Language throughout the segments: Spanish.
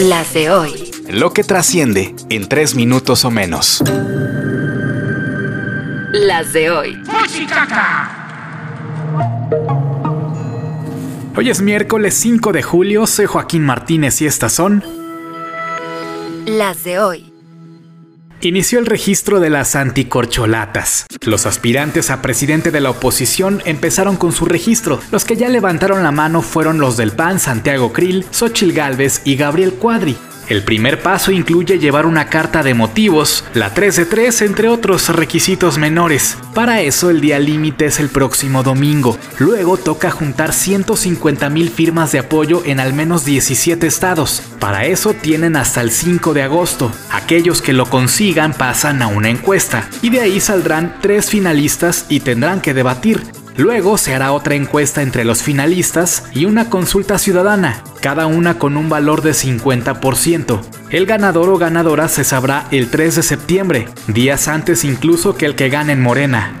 Las de hoy. Lo que trasciende en tres minutos o menos. Las de hoy. Hoy es miércoles 5 de julio, soy Joaquín Martínez y estas son... Las de hoy. Inició el registro de las anticorcholatas. Los aspirantes a presidente de la oposición empezaron con su registro. Los que ya levantaron la mano fueron los del PAN Santiago Krill, Xochil Gálvez y Gabriel Cuadri. El primer paso incluye llevar una carta de motivos, la 3 de 3, entre otros requisitos menores. Para eso el día límite es el próximo domingo. Luego toca juntar 150 mil firmas de apoyo en al menos 17 estados. Para eso tienen hasta el 5 de agosto. Aquellos que lo consigan pasan a una encuesta y de ahí saldrán tres finalistas y tendrán que debatir. Luego se hará otra encuesta entre los finalistas y una consulta ciudadana, cada una con un valor de 50%. El ganador o ganadora se sabrá el 3 de septiembre, días antes incluso que el que gane en Morena.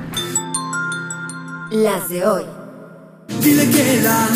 Las de hoy. Dile que la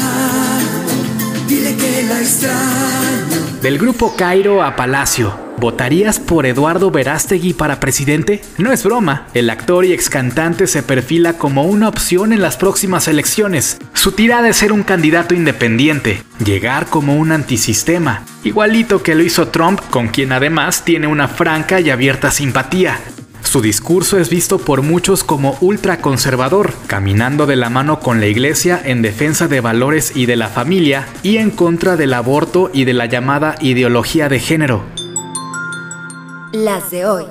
dile que la extraño. Del grupo Cairo a Palacio. ¿Votarías por Eduardo Verástegui para presidente? No es broma, el actor y ex cantante se perfila como una opción en las próximas elecciones. Su tirada es ser un candidato independiente, llegar como un antisistema, igualito que lo hizo Trump, con quien además tiene una franca y abierta simpatía. Su discurso es visto por muchos como ultraconservador, caminando de la mano con la iglesia en defensa de valores y de la familia y en contra del aborto y de la llamada ideología de género. Las de hoy.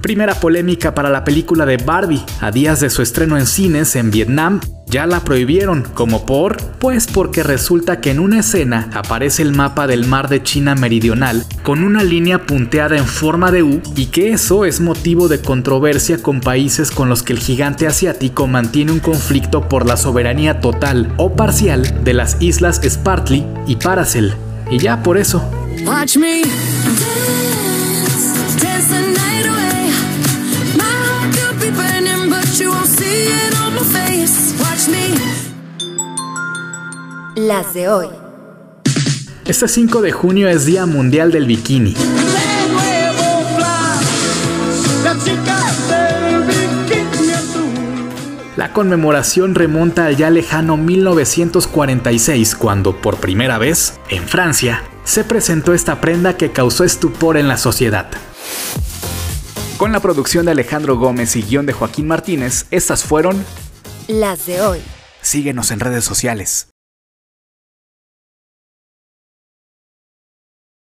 Primera polémica para la película de Barbie. A días de su estreno en cines en Vietnam, ya la prohibieron. ¿Como por? Pues porque resulta que en una escena aparece el mapa del mar de China meridional con una línea punteada en forma de U y que eso es motivo de controversia con países con los que el gigante asiático mantiene un conflicto por la soberanía total o parcial de las islas Spratly y Paracel. Y ya por eso. Las de hoy. Este 5 de junio es Día Mundial del Bikini. La conmemoración remonta al ya lejano 1946, cuando por primera vez, en Francia, se presentó esta prenda que causó estupor en la sociedad. Con la producción de Alejandro Gómez y guion de Joaquín Martínez, estas fueron Las de hoy. Síguenos en redes sociales.